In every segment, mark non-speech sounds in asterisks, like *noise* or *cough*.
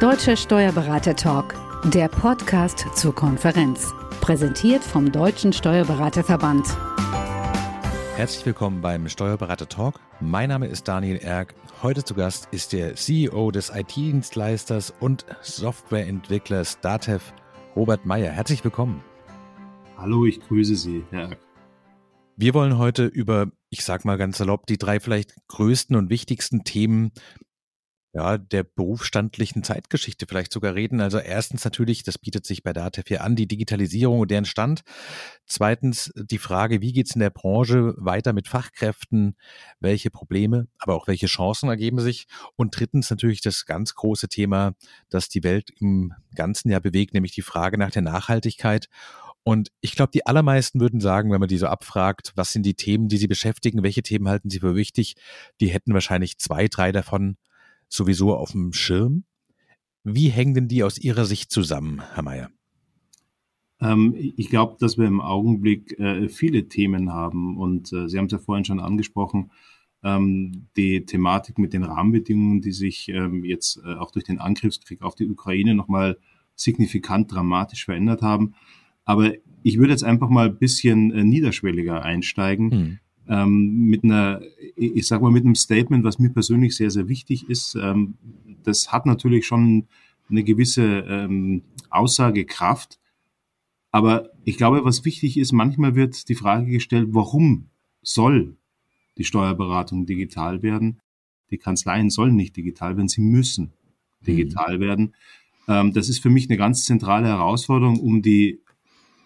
Deutscher Steuerberater Talk, der Podcast zur Konferenz. Präsentiert vom Deutschen Steuerberaterverband. Herzlich willkommen beim Steuerberater Talk. Mein Name ist Daniel Erck. Heute zu Gast ist der CEO des IT-Dienstleisters und Softwareentwicklers Datev, Robert Meyer. Herzlich willkommen. Hallo, ich grüße Sie, Herr Erck. Wir wollen heute über, ich sag mal ganz salopp, die drei vielleicht größten und wichtigsten Themen ja, der berufsstandlichen Zeitgeschichte vielleicht sogar reden. Also erstens natürlich, das bietet sich bei DATEV hier an, die Digitalisierung und deren Stand. Zweitens die Frage, wie geht's in der Branche weiter mit Fachkräften? Welche Probleme, aber auch welche Chancen ergeben sich? Und drittens natürlich das ganz große Thema, das die Welt im ganzen Jahr bewegt, nämlich die Frage nach der Nachhaltigkeit. Und ich glaube, die allermeisten würden sagen, wenn man die so abfragt, was sind die Themen, die sie beschäftigen, welche Themen halten sie für wichtig, die hätten wahrscheinlich zwei, drei davon sowieso auf dem Schirm. Wie hängen denn die aus Ihrer Sicht zusammen, Herr Mayer? Ähm, ich glaube, dass wir im Augenblick äh, viele Themen haben und äh, Sie haben es ja vorhin schon angesprochen, ähm, die Thematik mit den Rahmenbedingungen, die sich ähm, jetzt äh, auch durch den Angriffskrieg auf die Ukraine nochmal signifikant dramatisch verändert haben. Aber ich würde jetzt einfach mal ein bisschen äh, niederschwelliger einsteigen. Hm ähm, mit einer, ich sag mal, mit einem Statement, was mir persönlich sehr, sehr wichtig ist. Ähm, das hat natürlich schon eine gewisse ähm, Aussagekraft. Aber ich glaube, was wichtig ist, manchmal wird die Frage gestellt, warum soll die Steuerberatung digital werden? Die Kanzleien sollen nicht digital werden, sie müssen digital mhm. werden. Ähm, das ist für mich eine ganz zentrale Herausforderung, um die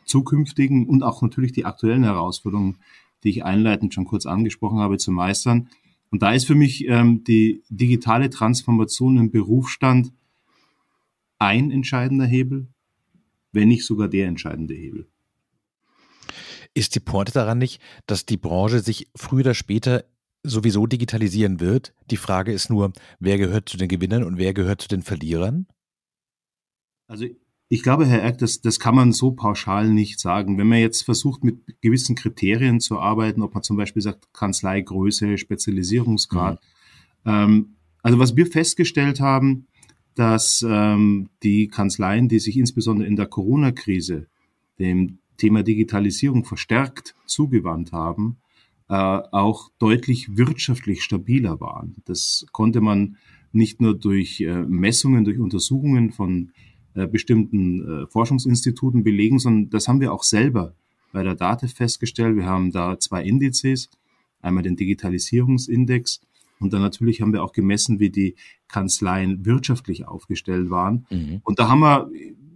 zukünftigen und auch natürlich die aktuellen Herausforderungen die ich einleitend schon kurz angesprochen habe, zu meistern. Und da ist für mich ähm, die digitale Transformation im Berufsstand ein entscheidender Hebel, wenn nicht sogar der entscheidende Hebel. Ist die Porte daran nicht, dass die Branche sich früher oder später sowieso digitalisieren wird? Die Frage ist nur, wer gehört zu den Gewinnern und wer gehört zu den Verlierern? Also ich glaube, Herr Erk, das, das kann man so pauschal nicht sagen. Wenn man jetzt versucht, mit gewissen Kriterien zu arbeiten, ob man zum Beispiel sagt, Kanzleigröße, Spezialisierungsgrad. Mhm. Ähm, also was wir festgestellt haben, dass ähm, die Kanzleien, die sich insbesondere in der Corona-Krise dem Thema Digitalisierung verstärkt zugewandt haben, äh, auch deutlich wirtschaftlich stabiler waren. Das konnte man nicht nur durch äh, Messungen, durch Untersuchungen von äh, bestimmten äh, Forschungsinstituten belegen, sondern das haben wir auch selber bei der DATE festgestellt. Wir haben da zwei Indizes, einmal den Digitalisierungsindex und dann natürlich haben wir auch gemessen, wie die Kanzleien wirtschaftlich aufgestellt waren. Mhm. Und da haben wir,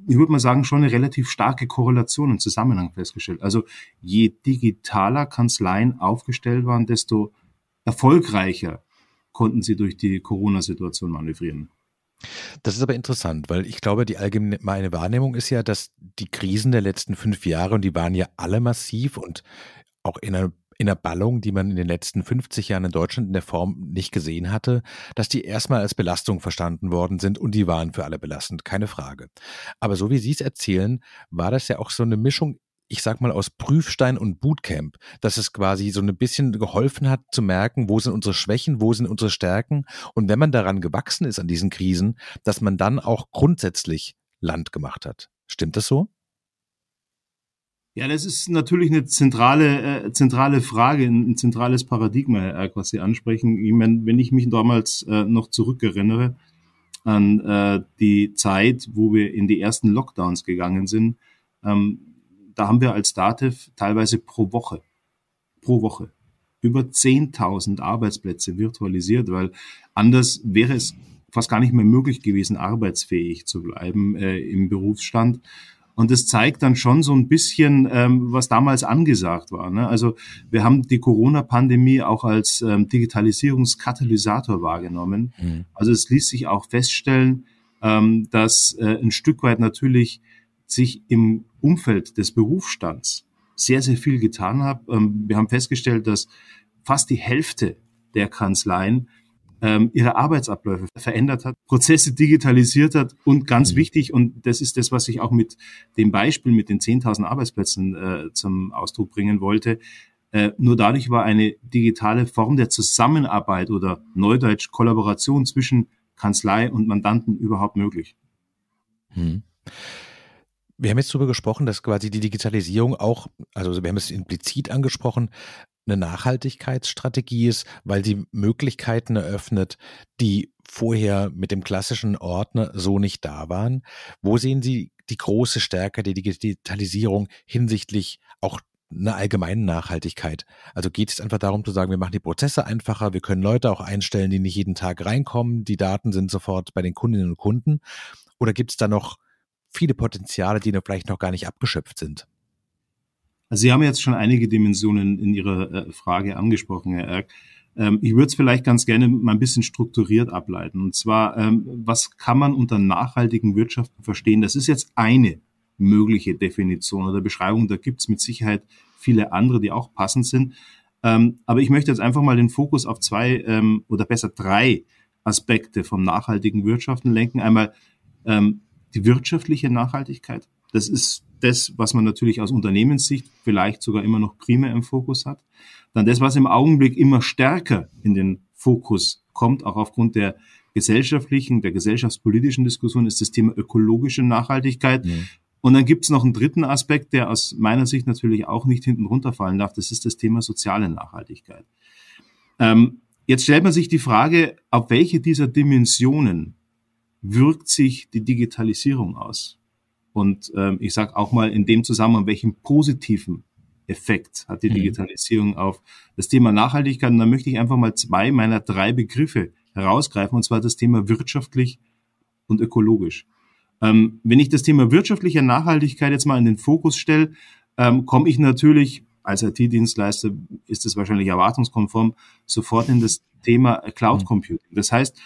ich würde mal sagen, schon eine relativ starke Korrelation und Zusammenhang festgestellt. Also je digitaler Kanzleien aufgestellt waren, desto erfolgreicher konnten sie durch die Corona-Situation manövrieren. Das ist aber interessant, weil ich glaube, die allgemeine Wahrnehmung ist ja, dass die Krisen der letzten fünf Jahre, und die waren ja alle massiv und auch in einer, in einer Ballung, die man in den letzten 50 Jahren in Deutschland in der Form nicht gesehen hatte, dass die erstmal als Belastung verstanden worden sind und die waren für alle belastend, keine Frage. Aber so wie Sie es erzählen, war das ja auch so eine Mischung ich sag mal, aus Prüfstein und Bootcamp, dass es quasi so ein bisschen geholfen hat zu merken, wo sind unsere Schwächen, wo sind unsere Stärken und wenn man daran gewachsen ist an diesen Krisen, dass man dann auch grundsätzlich Land gemacht hat. Stimmt das so? Ja, das ist natürlich eine zentrale, äh, zentrale Frage, ein, zentrales Paradigma, Herr Erk, was Sie ansprechen. Ich meine, wenn ich mich damals äh, noch zurückerinnere an äh, die Zeit, wo wir in die ersten Lockdowns gegangen sind, ähm, da haben wir als Dativ teilweise pro Woche, pro Woche über 10.000 Arbeitsplätze virtualisiert, weil anders wäre es fast gar nicht mehr möglich gewesen, arbeitsfähig zu bleiben äh, im Berufsstand. Und das zeigt dann schon so ein bisschen, ähm, was damals angesagt war. Ne? Also wir haben die Corona-Pandemie auch als ähm, Digitalisierungskatalysator wahrgenommen. Mhm. Also es ließ sich auch feststellen, ähm, dass äh, ein Stück weit natürlich sich im Umfeld des Berufsstands sehr, sehr viel getan hat. Ähm, wir haben festgestellt, dass fast die Hälfte der Kanzleien ähm, ihre Arbeitsabläufe verändert hat, Prozesse digitalisiert hat und ganz mhm. wichtig, und das ist das, was ich auch mit dem Beispiel mit den 10.000 Arbeitsplätzen äh, zum Ausdruck bringen wollte, äh, nur dadurch war eine digitale Form der Zusammenarbeit oder Neudeutsch Kollaboration zwischen Kanzlei und Mandanten überhaupt möglich. Hm. Wir haben jetzt darüber gesprochen, dass quasi die Digitalisierung auch, also wir haben es implizit angesprochen, eine Nachhaltigkeitsstrategie ist, weil sie Möglichkeiten eröffnet, die vorher mit dem klassischen Ordner so nicht da waren. Wo sehen Sie die große Stärke der Digitalisierung hinsichtlich auch einer allgemeinen Nachhaltigkeit? Also geht es einfach darum zu sagen, wir machen die Prozesse einfacher, wir können Leute auch einstellen, die nicht jeden Tag reinkommen, die Daten sind sofort bei den Kundinnen und Kunden? Oder gibt es da noch viele Potenziale, die vielleicht noch gar nicht abgeschöpft sind? Also Sie haben jetzt schon einige Dimensionen in Ihrer äh, Frage angesprochen, Herr Erk. Ähm, ich würde es vielleicht ganz gerne mal ein bisschen strukturiert ableiten. Und zwar, ähm, was kann man unter nachhaltigen Wirtschaften verstehen? Das ist jetzt eine mögliche Definition oder Beschreibung. Da gibt es mit Sicherheit viele andere, die auch passend sind. Ähm, aber ich möchte jetzt einfach mal den Fokus auf zwei oder besser drei Aspekte vom nachhaltigen Wirtschaften lenken. Einmal die wirtschaftliche Nachhaltigkeit. Das ist das, was man natürlich aus Unternehmenssicht vielleicht sogar immer noch primär im Fokus hat. Dann das, was im Augenblick immer stärker in den Fokus kommt, auch aufgrund der gesellschaftlichen, der gesellschaftspolitischen Diskussion, ist das Thema ökologische Nachhaltigkeit. Mhm. Und dann gibt es noch einen dritten Aspekt, der aus meiner Sicht natürlich auch nicht hinten runterfallen darf. Das ist das Thema soziale Nachhaltigkeit. Ähm, jetzt stellt man sich die Frage, auf welche dieser Dimensionen wirkt sich die Digitalisierung aus? Und ähm, ich sage auch mal in dem Zusammenhang, welchen positiven Effekt hat die mhm. Digitalisierung auf das Thema Nachhaltigkeit. Und da möchte ich einfach mal zwei meiner drei Begriffe herausgreifen, und zwar das Thema wirtschaftlich und ökologisch. Ähm, wenn ich das Thema wirtschaftliche Nachhaltigkeit jetzt mal in den Fokus stelle, ähm, komme ich natürlich als IT-Dienstleister ist es wahrscheinlich erwartungskonform sofort in das Thema Cloud mhm. Computing. Das heißt,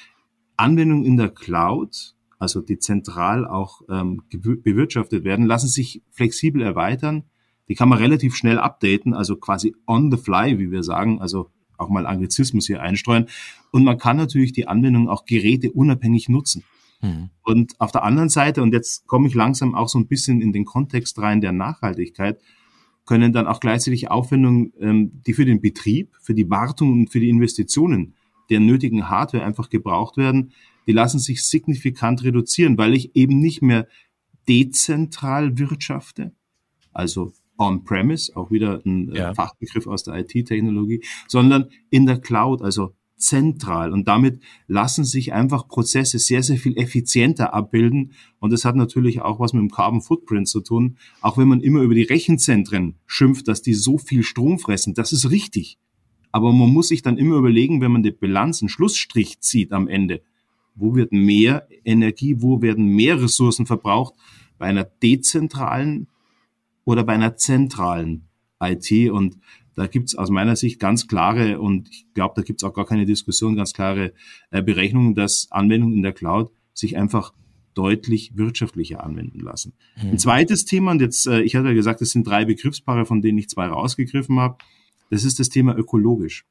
Anwendungen in der Cloud, also die zentral auch ähm, bewirtschaftet werden, lassen sich flexibel erweitern. Die kann man relativ schnell updaten, also quasi on the fly, wie wir sagen, also auch mal Anglizismus hier einstreuen. Und man kann natürlich die Anwendung auch geräteunabhängig nutzen. Mhm. Und auf der anderen Seite, und jetzt komme ich langsam auch so ein bisschen in den Kontext rein der Nachhaltigkeit, können dann auch gleichzeitig Aufwendungen, ähm, die für den Betrieb, für die Wartung und für die Investitionen der nötigen Hardware einfach gebraucht werden, die lassen sich signifikant reduzieren, weil ich eben nicht mehr dezentral wirtschafte, also on-premise, auch wieder ein äh, ja. Fachbegriff aus der IT-Technologie, sondern in der Cloud, also zentral. Und damit lassen sich einfach Prozesse sehr, sehr viel effizienter abbilden. Und das hat natürlich auch was mit dem Carbon Footprint zu tun. Auch wenn man immer über die Rechenzentren schimpft, dass die so viel Strom fressen, das ist richtig. Aber man muss sich dann immer überlegen, wenn man die Bilanz, einen Schlussstrich zieht am Ende, wo wird mehr Energie, wo werden mehr Ressourcen verbraucht bei einer dezentralen oder bei einer zentralen IT. Und da gibt's aus meiner Sicht ganz klare, und ich glaube, da gibt's auch gar keine Diskussion, ganz klare äh, Berechnungen, dass Anwendungen in der Cloud sich einfach deutlich wirtschaftlicher anwenden lassen. Mhm. Ein zweites Thema, und jetzt, äh, ich hatte ja gesagt, es sind drei Begriffspaare, von denen ich zwei rausgegriffen habe. Das ist das Thema ökologisch.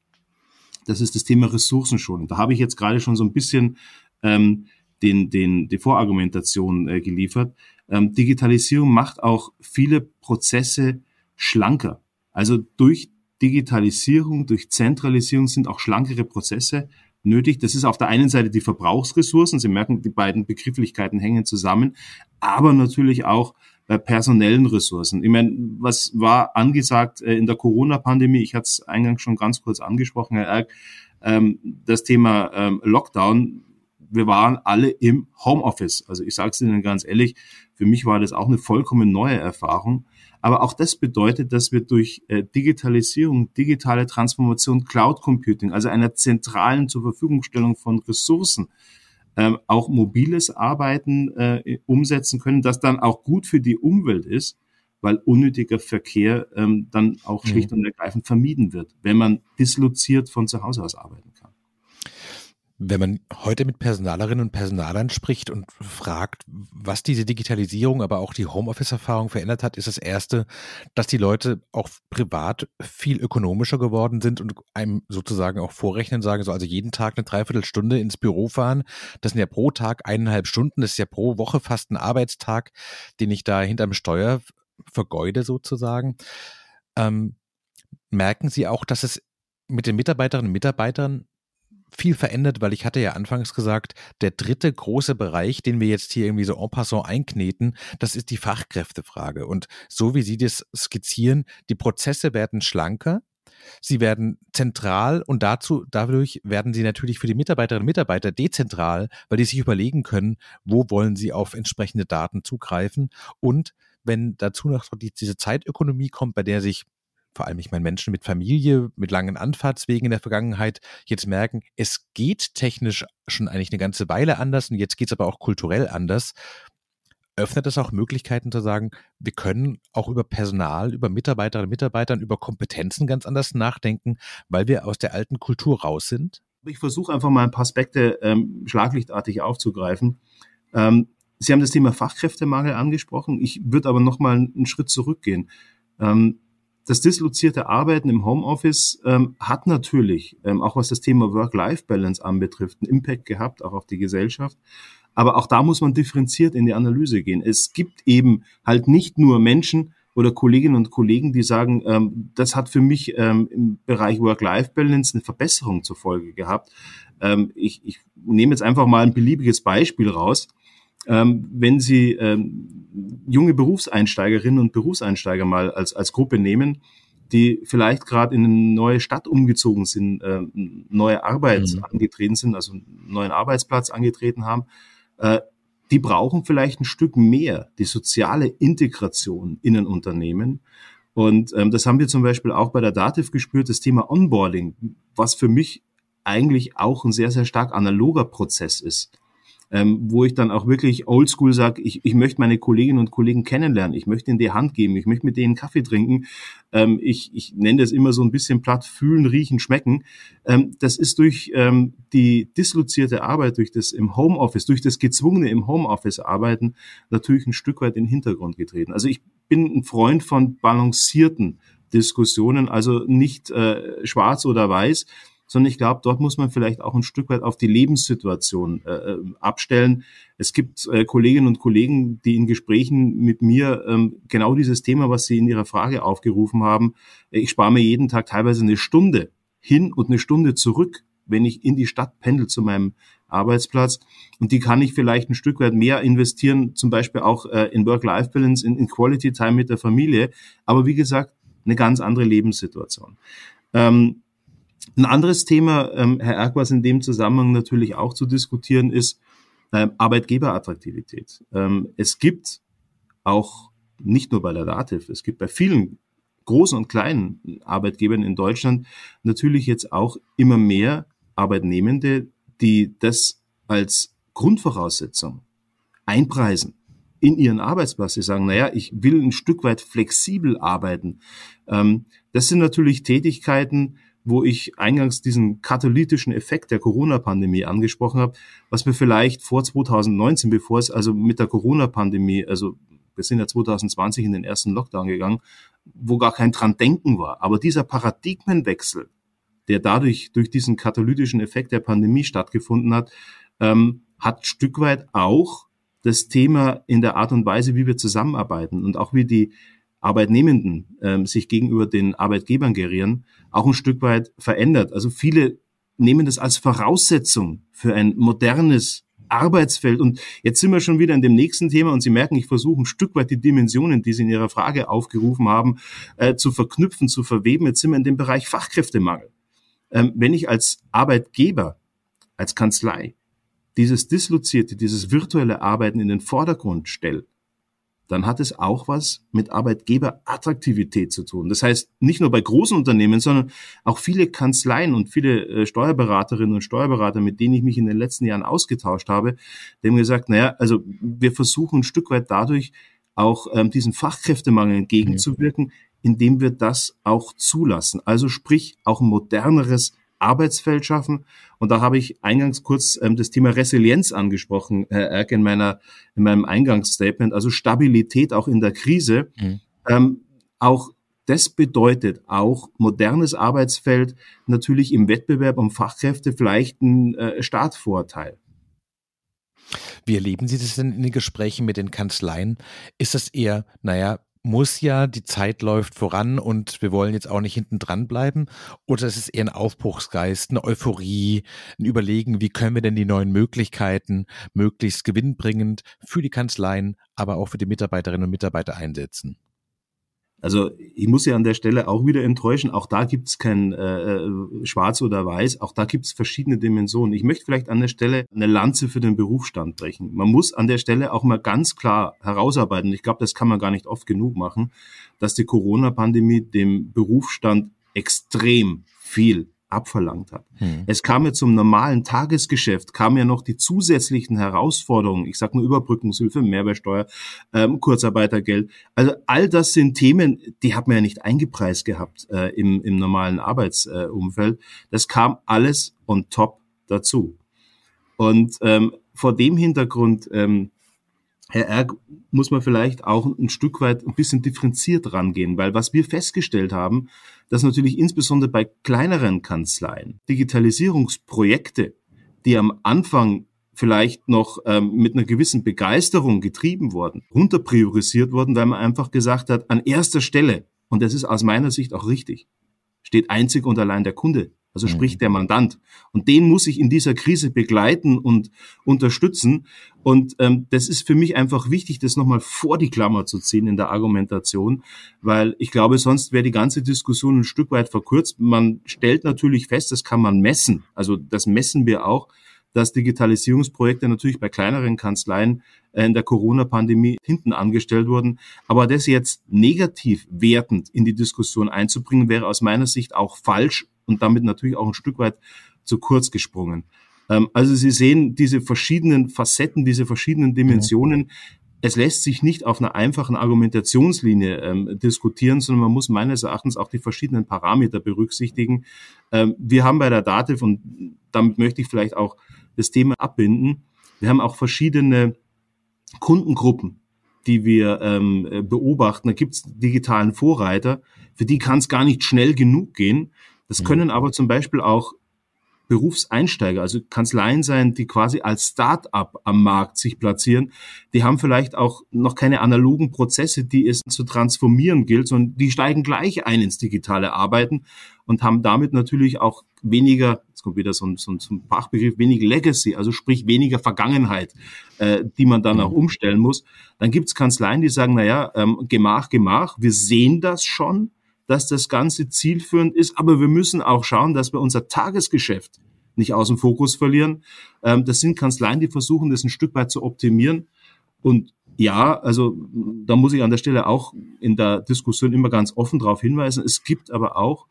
Das ist das Thema Ressourcenschonung. Da habe ich jetzt gerade schon so ein bisschen ähm, den, den, die Vorargumentation äh, geliefert. Ähm, Digitalisierung macht auch viele Prozesse schlanker. Also durch Digitalisierung, durch Zentralisierung sind auch schlankere Prozesse nötig. Das ist auf der einen Seite die Verbrauchsressourcen. Sie merken, die beiden Begrifflichkeiten hängen zusammen, aber natürlich auch äh, personellen Ressourcen. Ich meine, was war angesagt äh, in der Corona-Pandemie? Ich hatte es eingangs schon ganz kurz angesprochen, Herr Erk, ähm, das Thema ähm, Lockdown. Wir waren alle im Homeoffice. Also ich sage es Ihnen ganz ehrlich, für mich war das auch eine vollkommen neue Erfahrung. Aber auch das bedeutet, dass wir durch äh, Digitalisierung, digitale Transformation, Cloud Computing, also einer zentralen zur Verfügungstellung von Ressourcen, ähm, auch mobiles Arbeiten äh, umsetzen können, das dann auch gut für die Umwelt ist, weil unnötiger Verkehr ähm, dann auch schlicht mhm. und ergreifend vermieden wird, wenn man disloziert von zu Hause aus arbeiten kann. Wenn man heute mit Personalerinnen und Personalern spricht und fragt, was diese Digitalisierung, aber auch die Homeoffice-Erfahrung verändert hat, ist das Erste, dass die Leute auch privat viel ökonomischer geworden sind und einem sozusagen auch vorrechnen, sagen so, also jeden Tag eine Dreiviertelstunde ins Büro fahren. Das sind ja pro Tag eineinhalb Stunden, das ist ja pro Woche fast ein Arbeitstag, den ich da hinterm Steuer vergeude sozusagen. Ähm, merken Sie auch, dass es mit den Mitarbeiterinnen und Mitarbeitern viel verändert, weil ich hatte ja anfangs gesagt, der dritte große Bereich, den wir jetzt hier irgendwie so en passant einkneten, das ist die Fachkräftefrage. Und so wie Sie das skizzieren, die Prozesse werden schlanker, Sie werden zentral und dazu, dadurch werden sie natürlich für die Mitarbeiterinnen und Mitarbeiter dezentral, weil die sich überlegen können, wo wollen sie auf entsprechende Daten zugreifen. Und wenn dazu noch diese Zeitökonomie kommt, bei der sich vor allem ich meine Menschen mit Familie, mit langen Anfahrtswegen in der Vergangenheit jetzt merken, es geht technisch schon eigentlich eine ganze Weile anders und jetzt geht es aber auch kulturell anders. Öffnet es auch Möglichkeiten zu sagen, wir können auch über Personal, über Mitarbeiterinnen und Mitarbeitern, über Kompetenzen ganz anders nachdenken, weil wir aus der alten Kultur raus sind? Ich versuche einfach mal ein paar Aspekte ähm, schlaglichtartig aufzugreifen. Ähm, Sie haben das Thema Fachkräftemangel angesprochen. Ich würde aber noch mal einen Schritt zurückgehen. Ähm, das dislozierte Arbeiten im Homeoffice ähm, hat natürlich, ähm, auch was das Thema Work-Life-Balance anbetrifft, einen Impact gehabt, auch auf die Gesellschaft. Aber auch da muss man differenziert in die Analyse gehen. Es gibt eben halt nicht nur Menschen oder Kolleginnen und Kollegen, die sagen, ähm, das hat für mich ähm, im Bereich Work-Life-Balance eine Verbesserung zur Folge gehabt. Ähm, ich, ich nehme jetzt einfach mal ein beliebiges Beispiel raus. Ähm, wenn Sie ähm, junge Berufseinsteigerinnen und Berufseinsteiger mal als, als Gruppe nehmen, die vielleicht gerade in eine neue Stadt umgezogen sind, äh, neue Arbeit mhm. angetreten sind, also einen neuen Arbeitsplatz angetreten haben, äh, die brauchen vielleicht ein Stück mehr die soziale Integration in ein Unternehmen. Und ähm, das haben wir zum Beispiel auch bei der Dativ gespürt, das Thema Onboarding, was für mich eigentlich auch ein sehr, sehr stark analoger Prozess ist ähm, wo ich dann auch wirklich oldschool sage, ich, ich möchte meine Kolleginnen und Kollegen kennenlernen, ich möchte ihnen die Hand geben, ich möchte mit denen Kaffee trinken. Ähm, ich, ich nenne das immer so ein bisschen platt, fühlen, riechen, schmecken. Ähm, das ist durch ähm, die dislozierte Arbeit, durch das im Homeoffice, durch das gezwungene im Homeoffice arbeiten, natürlich ein Stück weit in den Hintergrund getreten. Also ich bin ein Freund von balancierten Diskussionen, also nicht äh, schwarz oder weiß, sondern ich glaube, dort muss man vielleicht auch ein Stück weit auf die Lebenssituation äh, äh, abstellen. Es gibt äh, Kolleginnen und Kollegen, die in Gesprächen mit mir ähm, genau dieses Thema, was Sie in Ihrer Frage aufgerufen haben, ich spare mir jeden Tag teilweise eine Stunde hin und eine Stunde zurück, wenn ich in die Stadt pendel zu meinem Arbeitsplatz. Und die kann ich vielleicht ein Stück weit mehr investieren, zum Beispiel auch äh, in Work-Life-Balance, in, in Quality Time mit der Familie. Aber wie gesagt, eine ganz andere Lebenssituation. Ähm, ein anderes Thema, ähm, Herr Erk, was in dem Zusammenhang natürlich auch zu diskutieren ist, äh, Arbeitgeberattraktivität. Ähm, es gibt auch nicht nur bei der Dativ, es gibt bei vielen großen und kleinen Arbeitgebern in Deutschland natürlich jetzt auch immer mehr Arbeitnehmende, die das als Grundvoraussetzung einpreisen in ihren Arbeitsplatz. Sie sagen, naja, ich will ein Stück weit flexibel arbeiten. Ähm, das sind natürlich Tätigkeiten, wo ich eingangs diesen katalytischen Effekt der Corona-Pandemie angesprochen habe, was wir vielleicht vor 2019, bevor es also mit der Corona-Pandemie, also wir sind ja 2020 in den ersten Lockdown gegangen, wo gar kein dran denken war. Aber dieser Paradigmenwechsel, der dadurch durch diesen katalytischen Effekt der Pandemie stattgefunden hat, ähm, hat Stück weit auch das Thema in der Art und Weise, wie wir zusammenarbeiten und auch wie die Arbeitnehmenden ähm, sich gegenüber den Arbeitgebern gerieren, auch ein Stück weit verändert. Also viele nehmen das als Voraussetzung für ein modernes Arbeitsfeld. Und jetzt sind wir schon wieder in dem nächsten Thema und Sie merken, ich versuche ein Stück weit die Dimensionen, die Sie in Ihrer Frage aufgerufen haben, äh, zu verknüpfen, zu verweben. Jetzt sind wir in dem Bereich Fachkräftemangel. Ähm, wenn ich als Arbeitgeber, als Kanzlei dieses dislozierte, dieses virtuelle Arbeiten in den Vordergrund stelle, dann hat es auch was mit Arbeitgeberattraktivität zu tun. Das heißt, nicht nur bei großen Unternehmen, sondern auch viele Kanzleien und viele äh, Steuerberaterinnen und Steuerberater, mit denen ich mich in den letzten Jahren ausgetauscht habe, die haben gesagt, naja, also wir versuchen ein Stück weit dadurch auch ähm, diesen Fachkräftemangel entgegenzuwirken, indem wir das auch zulassen. Also sprich, auch ein moderneres Arbeitsfeld schaffen. Und da habe ich eingangs kurz ähm, das Thema Resilienz angesprochen, Herr Erk, in, meiner, in meinem Eingangsstatement, also Stabilität auch in der Krise. Mhm. Ähm, auch das bedeutet auch modernes Arbeitsfeld natürlich im Wettbewerb um Fachkräfte vielleicht ein äh, Startvorteil. Wie erleben Sie das denn in den Gesprächen mit den Kanzleien? Ist das eher, naja, muss ja, die Zeit läuft voran und wir wollen jetzt auch nicht hinten dran bleiben? Oder ist es eher ein Aufbruchsgeist, eine Euphorie, ein Überlegen, wie können wir denn die neuen Möglichkeiten möglichst gewinnbringend für die Kanzleien, aber auch für die Mitarbeiterinnen und Mitarbeiter einsetzen? Also ich muss ja an der Stelle auch wieder enttäuschen, auch da gibt es kein äh, äh, Schwarz oder Weiß, auch da gibt es verschiedene Dimensionen. Ich möchte vielleicht an der Stelle eine Lanze für den Berufsstand brechen. Man muss an der Stelle auch mal ganz klar herausarbeiten, ich glaube, das kann man gar nicht oft genug machen, dass die Corona-Pandemie dem Berufsstand extrem viel abverlangt hat. Hm. Es kam ja zum normalen Tagesgeschäft, kamen ja noch die zusätzlichen Herausforderungen, ich sage nur Überbrückungshilfe, Mehrwertsteuer, ähm, Kurzarbeitergeld. Also all das sind Themen, die hat man ja nicht eingepreist gehabt äh, im, im normalen Arbeitsumfeld. Äh, das kam alles on top dazu. Und ähm, vor dem Hintergrund ähm, Herr Erg, muss man vielleicht auch ein Stück weit ein bisschen differenziert rangehen, weil was wir festgestellt haben, dass natürlich insbesondere bei kleineren Kanzleien Digitalisierungsprojekte, die am Anfang vielleicht noch ähm, mit einer gewissen Begeisterung getrieben wurden, runterpriorisiert wurden, weil man einfach gesagt hat, an erster Stelle, und das ist aus meiner Sicht auch richtig, steht einzig und allein der Kunde also sprich mhm. der Mandant. Und den muss ich in dieser Krise begleiten und unterstützen. Und ähm, das ist für mich einfach wichtig, das nochmal vor die Klammer zu ziehen in der Argumentation, weil ich glaube, sonst wäre die ganze Diskussion ein Stück weit verkürzt. Man stellt natürlich fest, das kann man messen. Also das messen wir auch, dass Digitalisierungsprojekte natürlich bei kleineren Kanzleien äh, in der Corona-Pandemie hinten angestellt wurden. Aber das jetzt negativ wertend in die Diskussion einzubringen, wäre aus meiner Sicht auch falsch und damit natürlich auch ein Stück weit zu kurz gesprungen. Ähm, also Sie sehen diese verschiedenen Facetten, diese verschiedenen Dimensionen. Es lässt sich nicht auf einer einfachen Argumentationslinie ähm, diskutieren, sondern man muss meines Erachtens auch die verschiedenen Parameter berücksichtigen. Ähm, wir haben bei der DATEV, und damit möchte ich vielleicht auch das Thema abbinden, wir haben auch verschiedene Kundengruppen, die wir ähm, beobachten. Da gibt es digitalen Vorreiter, für die kann es gar nicht schnell genug gehen. Das mhm. können aber zum Beispiel auch Berufseinsteiger, also Kanzleien sein, die quasi als Start-up am Markt sich platzieren. Die haben vielleicht auch noch keine analogen Prozesse, die es zu transformieren gilt, sondern die steigen gleich ein ins digitale Arbeiten und haben damit natürlich auch weniger, jetzt kommt wieder so ein, so ein, so ein Fachbegriff, weniger Legacy, also sprich weniger Vergangenheit, äh, die man dann mhm. auch umstellen muss. Dann gibt es Kanzleien, die sagen, naja, ähm, Gemach, Gemach, wir sehen das schon, dass das Ganze zielführend ist, aber wir müssen auch schauen, dass wir unser Tagesgeschäft nicht aus dem Fokus verlieren. Ähm, das sind Kanzleien, die versuchen, das ein Stück weit zu optimieren. Und ja, also da muss ich an der Stelle auch in der Diskussion immer ganz offen darauf hinweisen. Es gibt aber auch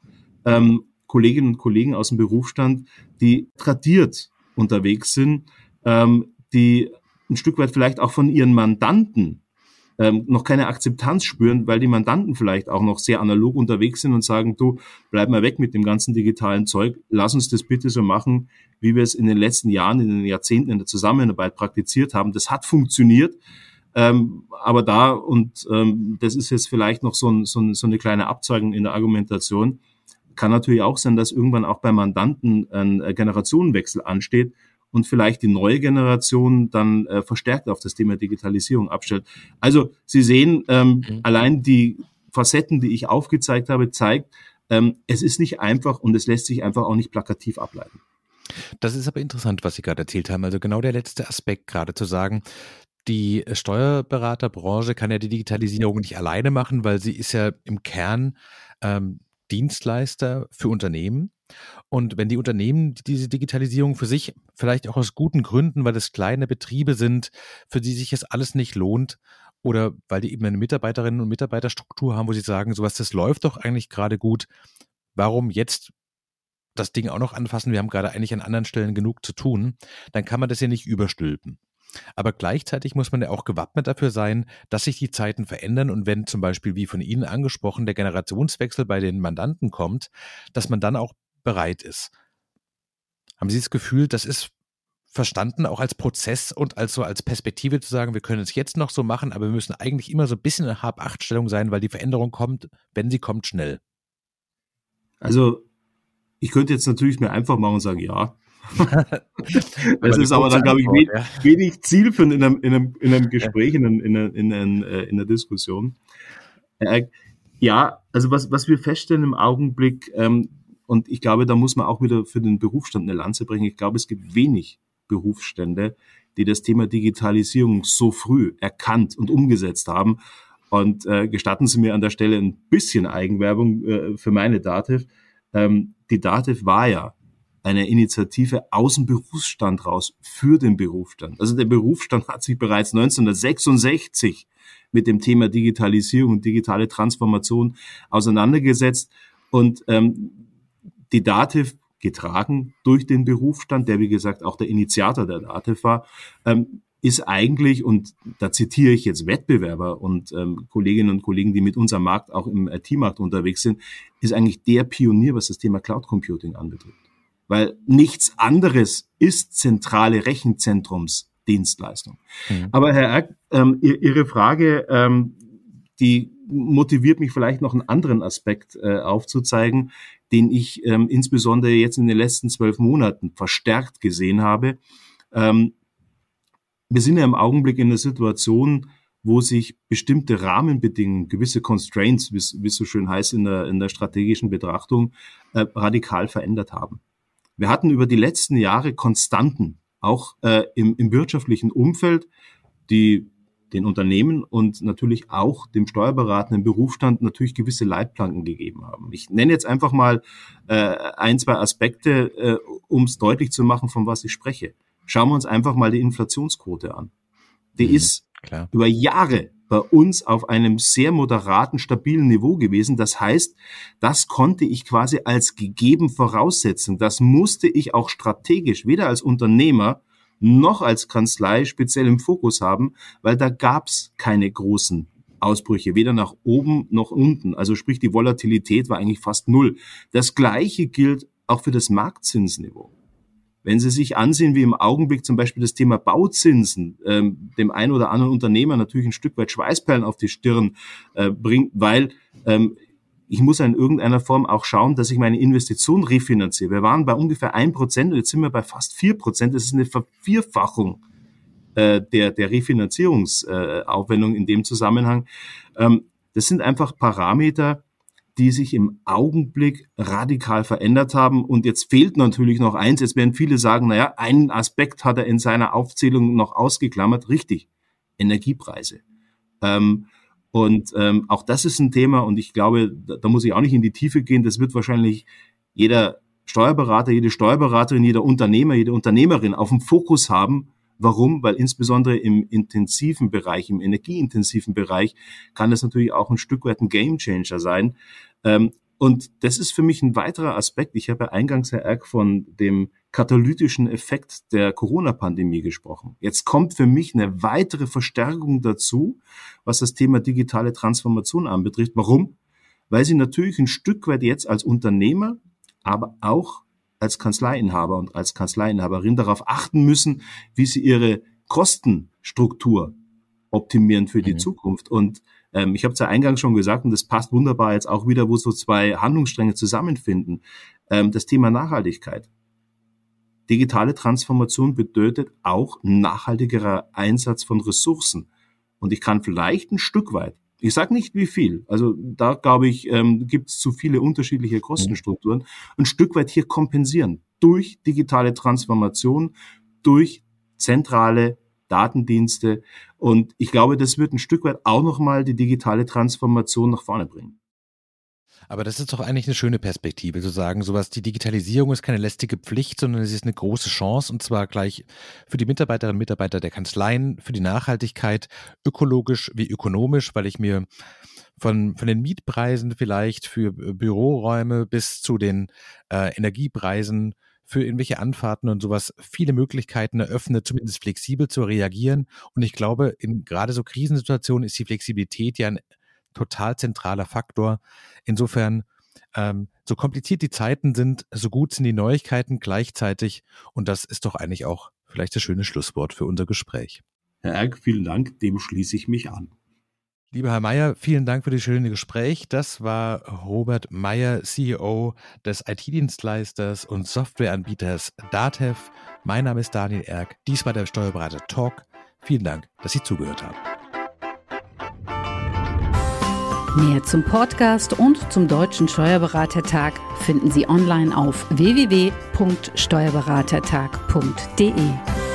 ähm, Kolleginnen und Kollegen aus dem Berufsstand, die tradiert unterwegs sind, ähm, die ein Stück weit vielleicht auch von ihren Mandanten ähm, noch keine Akzeptanz spüren, weil die Mandanten vielleicht auch noch sehr analog unterwegs sind und sagen, du, bleib mal weg mit dem ganzen digitalen Zeug, lass uns das bitte so machen, wie wir es in den letzten Jahren, in den Jahrzehnten in der Zusammenarbeit praktiziert haben. Das hat funktioniert. Ähm, aber da, und ähm, das ist jetzt vielleicht noch so, ein, so, ein, so eine kleine Abzeugung in der Argumentation, kann natürlich auch sein, dass irgendwann auch bei Mandanten ein Generationenwechsel ansteht und vielleicht die neue Generation dann äh, verstärkt auf das Thema Digitalisierung abstellt. Also Sie sehen, ähm, mhm. allein die Facetten, die ich aufgezeigt habe, zeigt, ähm, es ist nicht einfach und es lässt sich einfach auch nicht plakativ ableiten. Das ist aber interessant, was Sie gerade erzählt haben. Also genau der letzte Aspekt gerade zu sagen, die Steuerberaterbranche kann ja die Digitalisierung nicht alleine machen, weil sie ist ja im Kern ähm, Dienstleister für Unternehmen. Und wenn die Unternehmen diese Digitalisierung für sich, vielleicht auch aus guten Gründen, weil es kleine Betriebe sind, für die sich es alles nicht lohnt, oder weil die eben eine Mitarbeiterinnen und Mitarbeiterstruktur haben, wo sie sagen, sowas, das läuft doch eigentlich gerade gut, warum jetzt das Ding auch noch anfassen? Wir haben gerade eigentlich an anderen Stellen genug zu tun. Dann kann man das ja nicht überstülpen. Aber gleichzeitig muss man ja auch gewappnet dafür sein, dass sich die Zeiten verändern und wenn zum Beispiel, wie von Ihnen angesprochen, der Generationswechsel bei den Mandanten kommt, dass man dann auch bereit ist. Haben Sie das Gefühl, das ist verstanden, auch als Prozess und als so als Perspektive zu sagen, wir können es jetzt noch so machen, aber wir müssen eigentlich immer so ein bisschen in Hab-Acht-Stellung sein, weil die Veränderung kommt, wenn sie kommt, schnell. Also, ich könnte jetzt natürlich mir einfach machen und sagen, ja, *laughs* das ist aber dann, glaube ich, wenig, ja. wenig zielführend in einem, in einem, in einem Gespräch, in, einem, in, einer, in, einer, in einer Diskussion. Ja, also was, was wir feststellen im Augenblick, ähm, und ich glaube, da muss man auch wieder für den Berufsstand eine Lanze bringen. Ich glaube, es gibt wenig Berufsstände, die das Thema Digitalisierung so früh erkannt und umgesetzt haben. Und äh, gestatten Sie mir an der Stelle ein bisschen Eigenwerbung äh, für meine Dativ. Ähm, die Dativ war ja eine Initiative aus dem Berufsstand raus für den Berufsstand. Also der Berufsstand hat sich bereits 1966 mit dem Thema Digitalisierung und digitale Transformation auseinandergesetzt. Und ähm, die Dativ getragen durch den Berufsstand, der wie gesagt auch der Initiator der Dativ war, ähm, ist eigentlich, und da zitiere ich jetzt Wettbewerber und ähm, Kolleginnen und Kollegen, die mit unserem Markt auch im IT-Markt unterwegs sind, ist eigentlich der Pionier, was das Thema Cloud Computing anbetrifft. Weil nichts anderes ist zentrale Rechenzentrumsdienstleistung. Mhm. Aber Herr Erk, ähm, Ihre Frage, ähm, die motiviert mich vielleicht noch einen anderen Aspekt äh, aufzuzeigen, den ich ähm, insbesondere jetzt in den letzten zwölf Monaten verstärkt gesehen habe. Ähm, wir sind ja im Augenblick in einer Situation, wo sich bestimmte Rahmenbedingungen, gewisse Constraints, wie es so schön heißt in der, in der strategischen Betrachtung, äh, radikal verändert haben. Wir hatten über die letzten Jahre Konstanten, auch äh, im, im wirtschaftlichen Umfeld, die den Unternehmen und natürlich auch dem steuerberatenden Berufsstand natürlich gewisse Leitplanken gegeben haben. Ich nenne jetzt einfach mal äh, ein, zwei Aspekte, äh, um es deutlich zu machen, von was ich spreche. Schauen wir uns einfach mal die Inflationsquote an. Die mhm, ist klar. über Jahre bei uns auf einem sehr moderaten, stabilen Niveau gewesen. Das heißt, das konnte ich quasi als gegeben voraussetzen. Das musste ich auch strategisch, weder als Unternehmer noch als Kanzlei speziell im Fokus haben, weil da gab's keine großen Ausbrüche, weder nach oben noch unten. Also sprich, die Volatilität war eigentlich fast null. Das Gleiche gilt auch für das Marktzinsniveau. Wenn Sie sich ansehen, wie im Augenblick zum Beispiel das Thema Bauzinsen ähm, dem einen oder anderen Unternehmer natürlich ein Stück weit Schweißperlen auf die Stirn äh, bringt, weil ähm, ich muss in irgendeiner Form auch schauen, dass ich meine Investition refinanziere. Wir waren bei ungefähr ein Prozent und jetzt sind wir bei fast vier Prozent. Das ist eine Vervierfachung äh, der, der Refinanzierungsaufwendung äh, in dem Zusammenhang. Ähm, das sind einfach Parameter, die sich im Augenblick radikal verändert haben. Und jetzt fehlt natürlich noch eins. Jetzt werden viele sagen, naja, einen Aspekt hat er in seiner Aufzählung noch ausgeklammert. Richtig, Energiepreise. Ähm, und ähm, auch das ist ein Thema und ich glaube, da, da muss ich auch nicht in die Tiefe gehen. Das wird wahrscheinlich jeder Steuerberater, jede Steuerberaterin, jeder Unternehmer, jede Unternehmerin auf dem Fokus haben. Warum? Weil insbesondere im intensiven Bereich, im energieintensiven Bereich, kann das natürlich auch ein Stück weit ein Gamechanger sein. Ähm, und das ist für mich ein weiterer Aspekt. Ich habe ja eingangs, Herr Erk, von dem katalytischen Effekt der Corona-Pandemie gesprochen. Jetzt kommt für mich eine weitere Verstärkung dazu, was das Thema digitale Transformation anbetrifft. Warum? Weil Sie natürlich ein Stück weit jetzt als Unternehmer, aber auch als Kanzleiinhaber und als Kanzleiinhaberin darauf achten müssen, wie Sie Ihre Kostenstruktur optimieren für die mhm. Zukunft. Und ähm, ich habe es ja eingangs schon gesagt, und das passt wunderbar jetzt auch wieder, wo so zwei Handlungsstränge zusammenfinden. Ähm, das Thema Nachhaltigkeit. Digitale Transformation bedeutet auch nachhaltigerer Einsatz von Ressourcen. Und ich kann vielleicht ein Stück weit, ich sage nicht wie viel, also da glaube ich, ähm, gibt es zu viele unterschiedliche Kostenstrukturen, ein Stück weit hier kompensieren durch digitale Transformation, durch zentrale Datendienste. Und ich glaube, das wird ein Stück weit auch nochmal die digitale Transformation nach vorne bringen. Aber das ist doch eigentlich eine schöne Perspektive, zu sagen, sowas, die Digitalisierung ist keine lästige Pflicht, sondern es ist eine große Chance und zwar gleich für die Mitarbeiterinnen und Mitarbeiter der Kanzleien, für die Nachhaltigkeit, ökologisch wie ökonomisch, weil ich mir von, von den Mietpreisen vielleicht für Büroräume bis zu den äh, Energiepreisen für irgendwelche Anfahrten und sowas viele Möglichkeiten eröffnet, zumindest flexibel zu reagieren. Und ich glaube, in gerade so Krisensituationen ist die Flexibilität ja ein total zentraler Faktor. Insofern, ähm, so kompliziert die Zeiten sind, so gut sind die Neuigkeiten gleichzeitig. Und das ist doch eigentlich auch vielleicht das schöne Schlusswort für unser Gespräch. Herr Erk, vielen Dank, dem schließe ich mich an. Lieber Herr Mayer, vielen Dank für das schöne Gespräch. Das war Robert Mayer, CEO des IT-Dienstleisters und Softwareanbieters Datev. Mein Name ist Daniel Erk. Dies war der Steuerberater Talk. Vielen Dank, dass Sie zugehört haben. Mehr zum Podcast und zum Deutschen Steuerberatertag finden Sie online auf www.steuerberatertag.de.